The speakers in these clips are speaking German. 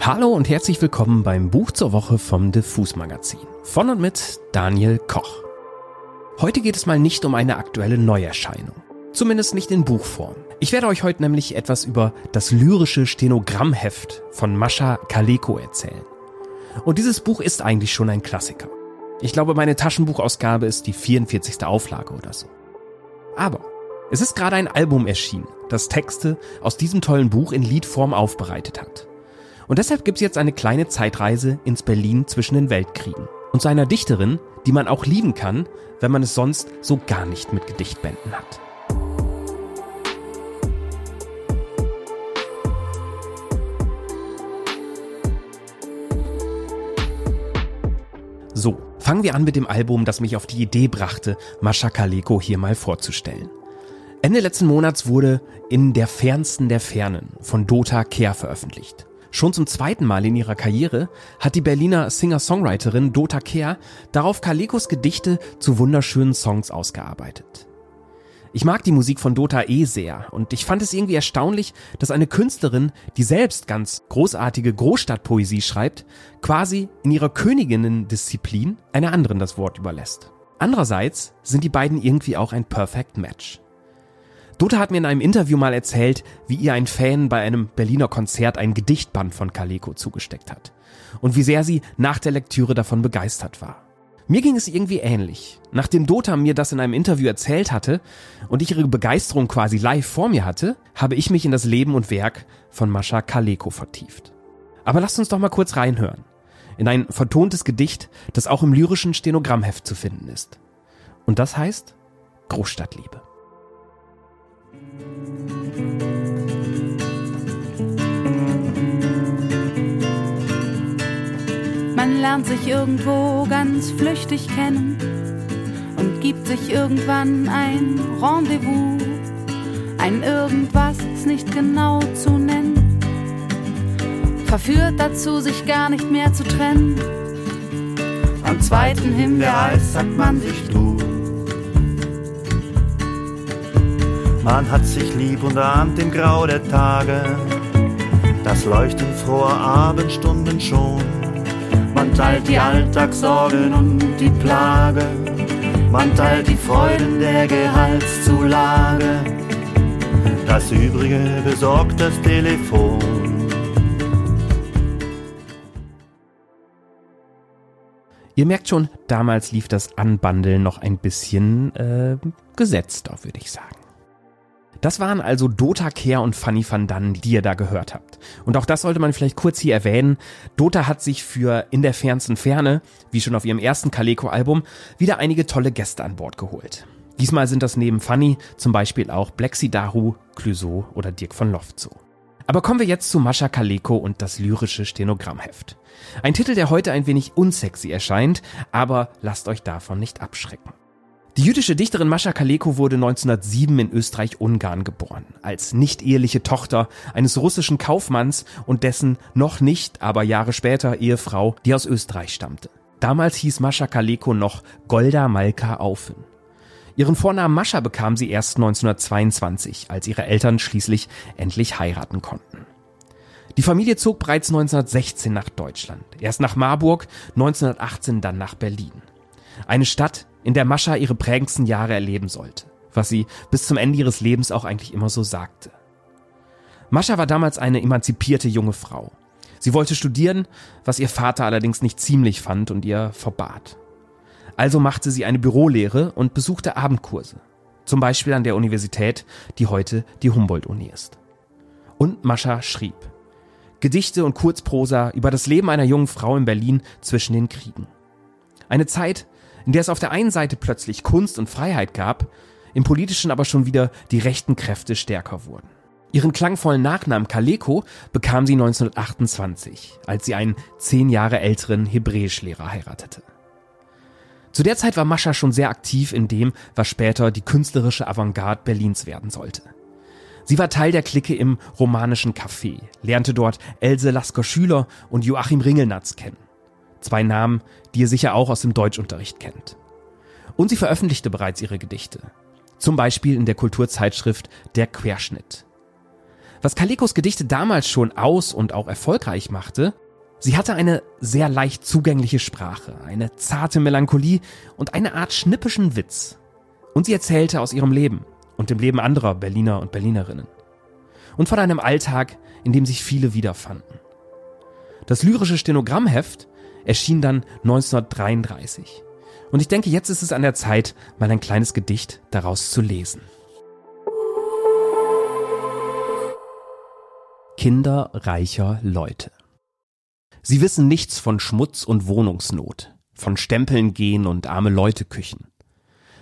Hallo und herzlich willkommen beim Buch zur Woche vom Diffus Magazin. Von und mit Daniel Koch. Heute geht es mal nicht um eine aktuelle Neuerscheinung. Zumindest nicht in Buchform. Ich werde euch heute nämlich etwas über das lyrische Stenogrammheft von Mascha Kaleko erzählen. Und dieses Buch ist eigentlich schon ein Klassiker. Ich glaube, meine Taschenbuchausgabe ist die 44. Auflage oder so. Aber es ist gerade ein Album erschienen, das Texte aus diesem tollen Buch in Liedform aufbereitet hat. Und deshalb gibt's jetzt eine kleine Zeitreise ins Berlin zwischen den Weltkriegen. Und zu einer Dichterin, die man auch lieben kann, wenn man es sonst so gar nicht mit Gedichtbänden hat. So, fangen wir an mit dem Album, das mich auf die Idee brachte, Mascha Kaleko hier mal vorzustellen. Ende letzten Monats wurde In der fernsten der Fernen von Dota Kehr veröffentlicht. Schon zum zweiten Mal in ihrer Karriere hat die Berliner Singer-Songwriterin Dota Kehr darauf Kalekos Gedichte zu wunderschönen Songs ausgearbeitet. Ich mag die Musik von Dota eh sehr und ich fand es irgendwie erstaunlich, dass eine Künstlerin, die selbst ganz großartige Großstadtpoesie schreibt, quasi in ihrer Königinnen-Disziplin einer anderen das Wort überlässt. Andererseits sind die beiden irgendwie auch ein Perfect Match. Dota hat mir in einem Interview mal erzählt, wie ihr ein Fan bei einem Berliner Konzert ein Gedichtband von Kaleko zugesteckt hat und wie sehr sie nach der Lektüre davon begeistert war. Mir ging es irgendwie ähnlich. Nachdem Dota mir das in einem Interview erzählt hatte und ich ihre Begeisterung quasi live vor mir hatte, habe ich mich in das Leben und Werk von Mascha Kaleko vertieft. Aber lasst uns doch mal kurz reinhören. In ein vertontes Gedicht, das auch im lyrischen Stenogrammheft zu finden ist. Und das heißt Großstadtliebe. Man lernt sich irgendwo ganz flüchtig kennen und gibt sich irgendwann ein Rendezvous. Ein Irgendwas ist nicht genau zu nennen. Verführt dazu, sich gar nicht mehr zu trennen. Am zweiten Himbeereis sagt man sich du. Man hat sich lieb und ahnt im Grau der Tage, das Leuchten froher Abendstunden schon. Man teilt die Alltagssorgen und die Plage, man teilt die Freuden der Gehaltszulage. Das Übrige besorgt das Telefon. Ihr merkt schon, damals lief das Anbandeln noch ein bisschen äh, gesetzter, würde ich sagen. Das waren also Dota Care und Fanny van Dann, die ihr da gehört habt. Und auch das sollte man vielleicht kurz hier erwähnen. Dota hat sich für In der fernsten Ferne, wie schon auf ihrem ersten Kaleko-Album, wieder einige tolle Gäste an Bord geholt. Diesmal sind das neben Fanny zum Beispiel auch Blexi Daru, Clouseau oder Dirk von Lofzo. Aber kommen wir jetzt zu Mascha Kaleko und das lyrische Stenogrammheft. Ein Titel, der heute ein wenig unsexy erscheint, aber lasst euch davon nicht abschrecken. Die jüdische Dichterin Mascha Kaleko wurde 1907 in Österreich-Ungarn geboren, als nicht-eheliche Tochter eines russischen Kaufmanns und dessen noch nicht, aber Jahre später Ehefrau, die aus Österreich stammte. Damals hieß Mascha Kaleko noch Golda Malka Aufen. Ihren Vornamen Mascha bekam sie erst 1922, als ihre Eltern schließlich endlich heiraten konnten. Die Familie zog bereits 1916 nach Deutschland, erst nach Marburg, 1918 dann nach Berlin. Eine Stadt, in der Mascha ihre prägendsten Jahre erleben sollte, was sie bis zum Ende ihres Lebens auch eigentlich immer so sagte. Mascha war damals eine emanzipierte junge Frau. Sie wollte studieren, was ihr Vater allerdings nicht ziemlich fand und ihr verbat. Also machte sie eine Bürolehre und besuchte Abendkurse. Zum Beispiel an der Universität, die heute die Humboldt-Uni ist. Und Mascha schrieb. Gedichte und Kurzprosa über das Leben einer jungen Frau in Berlin zwischen den Kriegen. Eine Zeit, in der es auf der einen Seite plötzlich Kunst und Freiheit gab, im politischen aber schon wieder die rechten Kräfte stärker wurden. Ihren klangvollen Nachnamen Kaleko bekam sie 1928, als sie einen zehn Jahre älteren Hebräischlehrer heiratete. Zu der Zeit war Mascha schon sehr aktiv in dem, was später die künstlerische Avantgarde Berlins werden sollte. Sie war Teil der Clique im romanischen Café, lernte dort Else Lasker Schüler und Joachim Ringelnatz kennen. Zwei Namen, die ihr sicher auch aus dem Deutschunterricht kennt. Und sie veröffentlichte bereits ihre Gedichte. Zum Beispiel in der Kulturzeitschrift Der Querschnitt. Was Kalikos Gedichte damals schon aus und auch erfolgreich machte, sie hatte eine sehr leicht zugängliche Sprache, eine zarte Melancholie und eine Art schnippischen Witz. Und sie erzählte aus ihrem Leben und dem Leben anderer Berliner und Berlinerinnen. Und von einem Alltag, in dem sich viele wiederfanden. Das lyrische Stenogrammheft erschien dann 1933. Und ich denke, jetzt ist es an der Zeit, mal ein kleines Gedicht daraus zu lesen. Kinder reicher Leute. Sie wissen nichts von Schmutz und Wohnungsnot, von Stempeln gehen und arme Leute Küchen.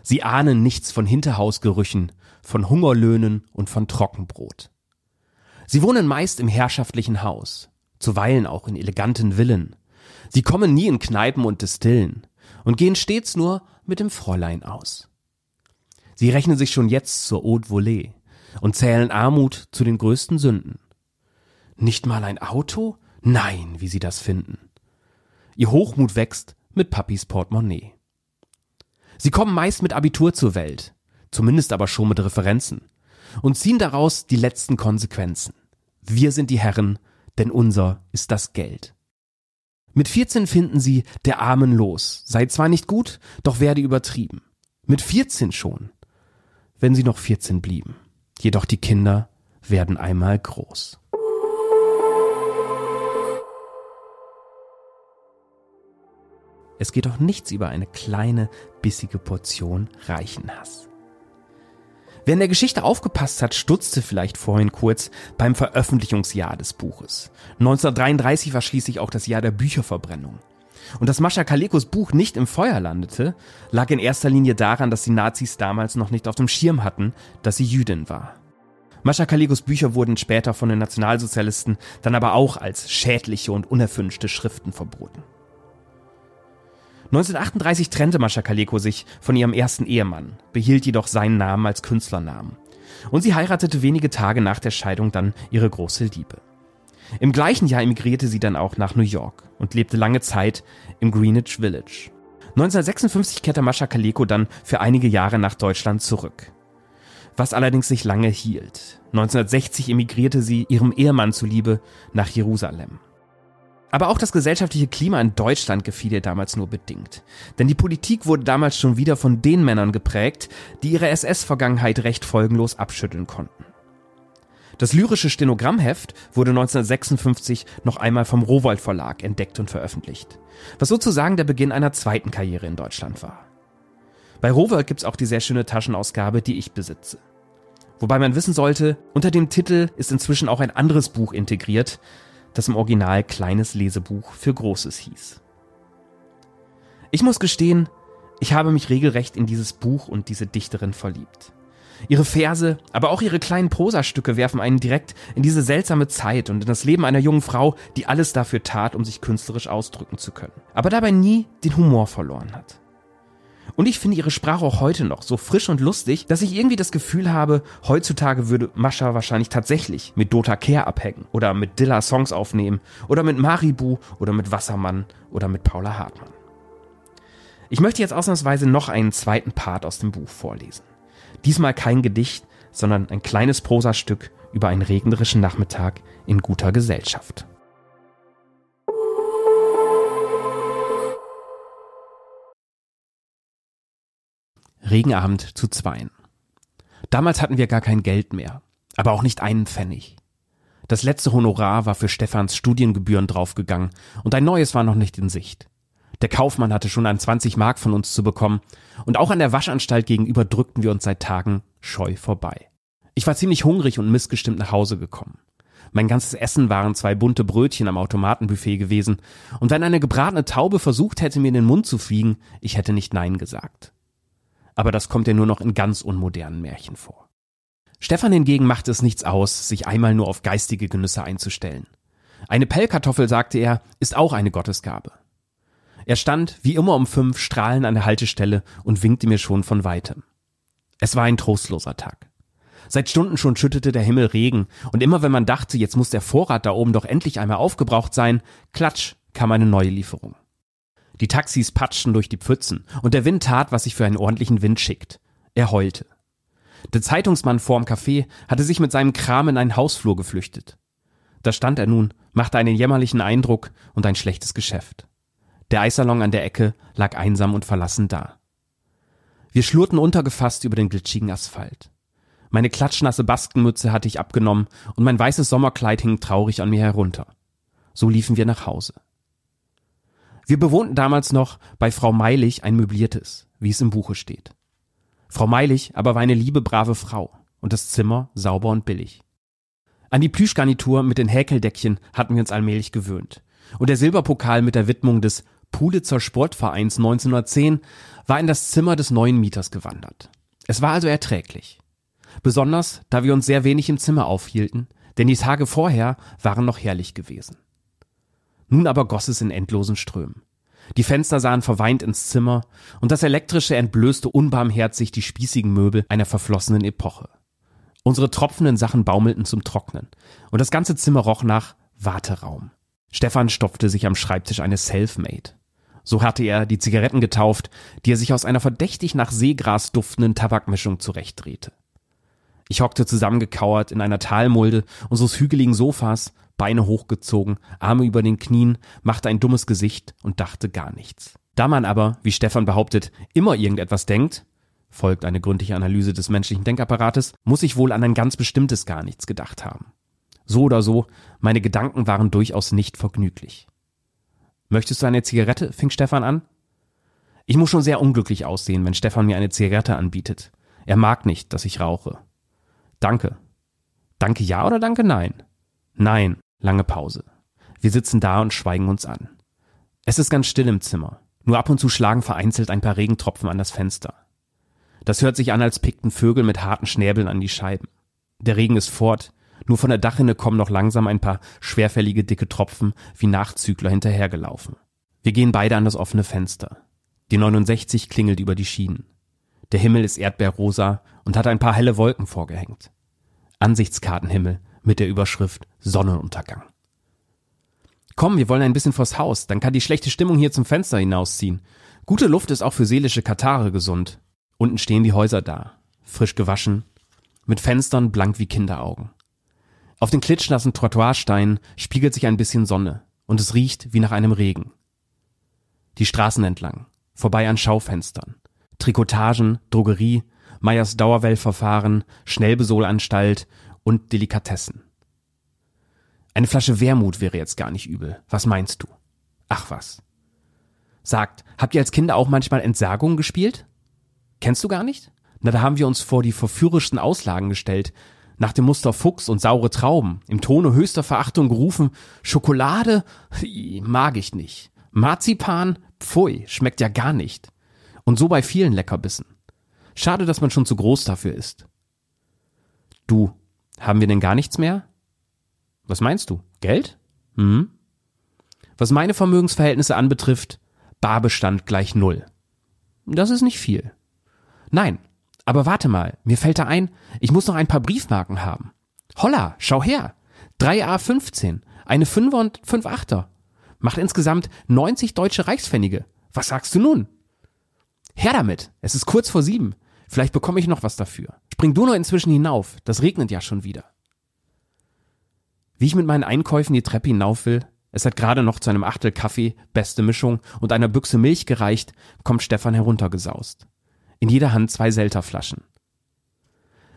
Sie ahnen nichts von Hinterhausgerüchen, von Hungerlöhnen und von Trockenbrot. Sie wohnen meist im herrschaftlichen Haus, zuweilen auch in eleganten Villen. Sie kommen nie in Kneipen und Distillen und gehen stets nur mit dem Fräulein aus. Sie rechnen sich schon jetzt zur Haute Volée und zählen Armut zu den größten Sünden. Nicht mal ein Auto? Nein, wie sie das finden. Ihr Hochmut wächst mit Papis Portemonnaie. Sie kommen meist mit Abitur zur Welt, zumindest aber schon mit Referenzen, und ziehen daraus die letzten Konsequenzen. Wir sind die Herren, denn unser ist das Geld. Mit 14 finden sie der Armen los, sei zwar nicht gut, doch werde übertrieben. Mit 14 schon, wenn sie noch 14 blieben. Jedoch die Kinder werden einmal groß. Es geht doch nichts über eine kleine, bissige Portion Reichenhass. Wer in der Geschichte aufgepasst hat, stutzte vielleicht vorhin kurz beim Veröffentlichungsjahr des Buches. 1933 war schließlich auch das Jahr der Bücherverbrennung. Und dass Mascha Kalekos Buch nicht im Feuer landete, lag in erster Linie daran, dass die Nazis damals noch nicht auf dem Schirm hatten, dass sie Jüdin war. Mascha Kalekos Bücher wurden später von den Nationalsozialisten dann aber auch als schädliche und unerwünschte Schriften verboten. 1938 trennte Mascha Kaleko sich von ihrem ersten Ehemann, behielt jedoch seinen Namen als Künstlernamen. Und sie heiratete wenige Tage nach der Scheidung dann ihre große Liebe. Im gleichen Jahr emigrierte sie dann auch nach New York und lebte lange Zeit im Greenwich Village. 1956 kehrte Mascha Kaleko dann für einige Jahre nach Deutschland zurück. Was allerdings sich lange hielt. 1960 emigrierte sie ihrem Ehemann zuliebe nach Jerusalem. Aber auch das gesellschaftliche Klima in Deutschland gefiel ihr damals nur bedingt. Denn die Politik wurde damals schon wieder von den Männern geprägt, die ihre SS-Vergangenheit recht folgenlos abschütteln konnten. Das lyrische Stenogrammheft wurde 1956 noch einmal vom Rowold Verlag entdeckt und veröffentlicht, was sozusagen der Beginn einer zweiten Karriere in Deutschland war. Bei Rowold gibt's auch die sehr schöne Taschenausgabe, die ich besitze. Wobei man wissen sollte, unter dem Titel ist inzwischen auch ein anderes Buch integriert, das im Original kleines Lesebuch für Großes hieß. Ich muss gestehen, ich habe mich regelrecht in dieses Buch und diese Dichterin verliebt. Ihre Verse, aber auch ihre kleinen Prosastücke werfen einen direkt in diese seltsame Zeit und in das Leben einer jungen Frau, die alles dafür tat, um sich künstlerisch ausdrücken zu können, aber dabei nie den Humor verloren hat. Und ich finde ihre Sprache auch heute noch so frisch und lustig, dass ich irgendwie das Gefühl habe, heutzutage würde Mascha wahrscheinlich tatsächlich mit Dota Care abhängen oder mit Dilla Songs aufnehmen oder mit Maribu oder mit Wassermann oder mit Paula Hartmann. Ich möchte jetzt ausnahmsweise noch einen zweiten Part aus dem Buch vorlesen. Diesmal kein Gedicht, sondern ein kleines Prosastück über einen regnerischen Nachmittag in guter Gesellschaft. Regenabend zu zweien. Damals hatten wir gar kein Geld mehr, aber auch nicht einen Pfennig. Das letzte Honorar war für Stefans Studiengebühren draufgegangen und ein neues war noch nicht in Sicht. Der Kaufmann hatte schon an 20 Mark von uns zu bekommen und auch an der Waschanstalt gegenüber drückten wir uns seit Tagen scheu vorbei. Ich war ziemlich hungrig und missgestimmt nach Hause gekommen. Mein ganzes Essen waren zwei bunte Brötchen am Automatenbuffet gewesen, und wenn eine gebratene Taube versucht hätte, mir in den Mund zu fliegen, ich hätte nicht Nein gesagt aber das kommt ja nur noch in ganz unmodernen Märchen vor. Stefan hingegen machte es nichts aus, sich einmal nur auf geistige Genüsse einzustellen. Eine Pellkartoffel, sagte er, ist auch eine Gottesgabe. Er stand, wie immer um fünf, strahlend an der Haltestelle und winkte mir schon von weitem. Es war ein trostloser Tag. Seit Stunden schon schüttete der Himmel Regen, und immer wenn man dachte, jetzt muss der Vorrat da oben doch endlich einmal aufgebraucht sein, klatsch, kam eine neue Lieferung. Die Taxis patschten durch die Pfützen und der Wind tat, was sich für einen ordentlichen Wind schickt. Er heulte. Der Zeitungsmann vorm Café hatte sich mit seinem Kram in einen Hausflur geflüchtet. Da stand er nun, machte einen jämmerlichen Eindruck und ein schlechtes Geschäft. Der Eissalon an der Ecke lag einsam und verlassen da. Wir schlurrten untergefasst über den glitschigen Asphalt. Meine klatschnasse Baskenmütze hatte ich abgenommen und mein weißes Sommerkleid hing traurig an mir herunter. So liefen wir nach Hause. Wir bewohnten damals noch bei Frau Meilig ein möbliertes, wie es im Buche steht. Frau Meilig aber war eine liebe, brave Frau und das Zimmer sauber und billig. An die Plüschgarnitur mit den Häkeldeckchen hatten wir uns allmählich gewöhnt. Und der Silberpokal mit der Widmung des Pulitzer Sportvereins 1910 war in das Zimmer des neuen Mieters gewandert. Es war also erträglich. Besonders, da wir uns sehr wenig im Zimmer aufhielten, denn die Tage vorher waren noch herrlich gewesen. Nun aber goss es in endlosen Strömen. Die Fenster sahen verweint ins Zimmer und das Elektrische entblößte unbarmherzig die spießigen Möbel einer verflossenen Epoche. Unsere tropfenden Sachen baumelten zum Trocknen und das ganze Zimmer roch nach Warteraum. Stefan stopfte sich am Schreibtisch eine Selfmade. So hatte er die Zigaretten getauft, die er sich aus einer verdächtig nach Seegras duftenden Tabakmischung zurechtdrehte. Ich hockte zusammengekauert in einer Talmulde unseres hügeligen Sofas, Beine hochgezogen, Arme über den Knien, machte ein dummes Gesicht und dachte gar nichts. Da man aber, wie Stefan behauptet, immer irgendetwas denkt, folgt eine gründliche Analyse des menschlichen Denkapparates, muss ich wohl an ein ganz bestimmtes gar nichts gedacht haben. So oder so, meine Gedanken waren durchaus nicht vergnüglich. Möchtest du eine Zigarette? fing Stefan an. Ich muss schon sehr unglücklich aussehen, wenn Stefan mir eine Zigarette anbietet. Er mag nicht, dass ich rauche. Danke. Danke ja oder danke nein? Nein. Lange Pause. Wir sitzen da und schweigen uns an. Es ist ganz still im Zimmer. Nur ab und zu schlagen vereinzelt ein paar Regentropfen an das Fenster. Das hört sich an, als pickten Vögel mit harten Schnäbeln an die Scheiben. Der Regen ist fort, nur von der Dachrinne kommen noch langsam ein paar schwerfällige dicke Tropfen wie Nachzügler hinterhergelaufen. Wir gehen beide an das offene Fenster. Die 69 klingelt über die Schienen. Der Himmel ist erdbeerrosa und hat ein paar helle Wolken vorgehängt. Ansichtskartenhimmel mit der Überschrift Sonnenuntergang. Komm, wir wollen ein bisschen vors Haus, dann kann die schlechte Stimmung hier zum Fenster hinausziehen. Gute Luft ist auch für seelische Katare gesund. Unten stehen die Häuser da, frisch gewaschen, mit Fenstern blank wie Kinderaugen. Auf den klitschnassen Trottoirsteinen spiegelt sich ein bisschen Sonne und es riecht wie nach einem Regen. Die Straßen entlang, vorbei an Schaufenstern, Trikotagen, Drogerie, Meyers Dauerwellverfahren, Schnellbesohlanstalt und Delikatessen. Eine Flasche Wermut wäre jetzt gar nicht übel. Was meinst du? Ach was. Sagt, habt ihr als Kinder auch manchmal Entsagung gespielt? Kennst du gar nicht? Na, da haben wir uns vor die verführerischsten Auslagen gestellt. Nach dem Muster Fuchs und saure Trauben. Im Tone höchster Verachtung gerufen, Schokolade? Mag ich nicht. Marzipan? Pfui, schmeckt ja gar nicht. Und so bei vielen Leckerbissen. Schade, dass man schon zu groß dafür ist. Du, haben wir denn gar nichts mehr? Was meinst du? Geld? Hm? Was meine Vermögensverhältnisse anbetrifft, Barbestand gleich null. Das ist nicht viel. Nein, aber warte mal, mir fällt da ein, ich muss noch ein paar Briefmarken haben. Holla, schau her. 3A15, eine 5er und 5 Achter. Macht insgesamt 90 deutsche Reichspfennige. Was sagst du nun? Her damit, es ist kurz vor sieben. Vielleicht bekomme ich noch was dafür. Spring du nur inzwischen hinauf, das regnet ja schon wieder. Wie ich mit meinen Einkäufen die Treppe hinauf will, es hat gerade noch zu einem Achtel Kaffee, beste Mischung und einer Büchse Milch gereicht, kommt Stefan heruntergesaust in jeder Hand zwei Selterflaschen.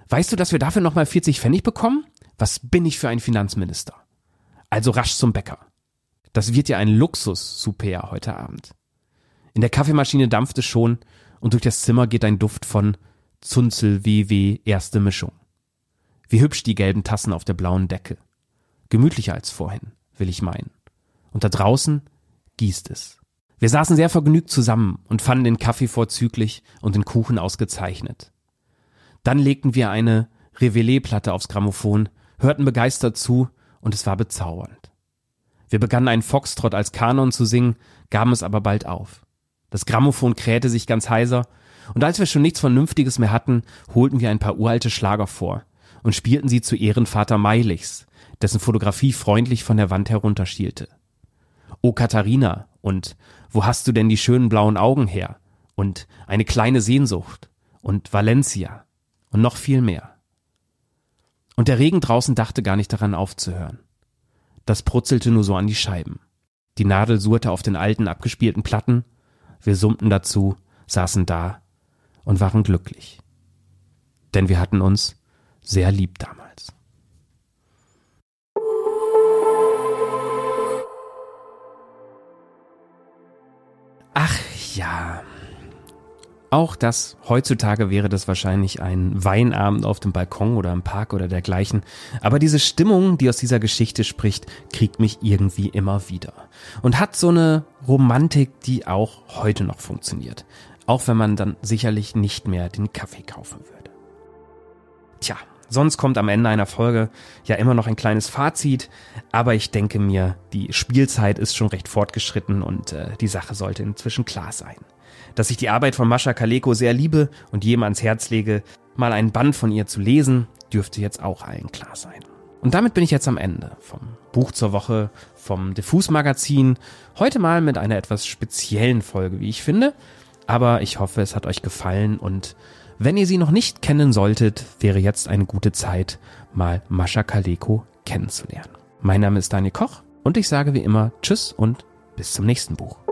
Weißt du, dass wir dafür nochmal 40 Pfennig bekommen? Was bin ich für ein Finanzminister? Also rasch zum Bäcker. Das wird ja ein Luxus-Super heute Abend. In der Kaffeemaschine dampft es schon und durch das Zimmer geht ein Duft von Zunzel WW erste Mischung. Wie hübsch die gelben Tassen auf der blauen Decke. Gemütlicher als vorhin, will ich meinen. Und da draußen gießt es. Wir saßen sehr vergnügt zusammen und fanden den Kaffee vorzüglich und den Kuchen ausgezeichnet. Dann legten wir eine Reveille-Platte aufs Grammophon, hörten begeistert zu und es war bezaubernd. Wir begannen einen Foxtrott als Kanon zu singen, gaben es aber bald auf. Das Grammophon krähte sich ganz heiser und als wir schon nichts Vernünftiges mehr hatten, holten wir ein paar uralte Schlager vor und spielten sie zu Ehren Vater Meilichs, dessen Fotografie freundlich von der Wand herunterschielte. O Katharina und wo hast du denn die schönen blauen Augen her? Und eine kleine Sehnsucht und Valencia und noch viel mehr. Und der Regen draußen dachte gar nicht daran aufzuhören. Das brutzelte nur so an die Scheiben. Die Nadel surrte auf den alten, abgespielten Platten. Wir summten dazu, saßen da und waren glücklich. Denn wir hatten uns sehr lieb damals. Ach ja. Auch das, heutzutage wäre das wahrscheinlich ein Weinabend auf dem Balkon oder im Park oder dergleichen. Aber diese Stimmung, die aus dieser Geschichte spricht, kriegt mich irgendwie immer wieder. Und hat so eine Romantik, die auch heute noch funktioniert. Auch wenn man dann sicherlich nicht mehr den Kaffee kaufen würde. Tja, Sonst kommt am Ende einer Folge ja immer noch ein kleines Fazit, aber ich denke mir, die Spielzeit ist schon recht fortgeschritten und äh, die Sache sollte inzwischen klar sein. Dass ich die Arbeit von Mascha Kaleko sehr liebe und jedem ans Herz lege, mal einen Band von ihr zu lesen, dürfte jetzt auch allen klar sein. Und damit bin ich jetzt am Ende vom Buch zur Woche, vom Diffus Magazin. Heute mal mit einer etwas speziellen Folge, wie ich finde. Aber ich hoffe, es hat euch gefallen und wenn ihr sie noch nicht kennen solltet, wäre jetzt eine gute Zeit, mal Mascha Kaleko kennenzulernen. Mein Name ist Daniel Koch und ich sage wie immer Tschüss und bis zum nächsten Buch.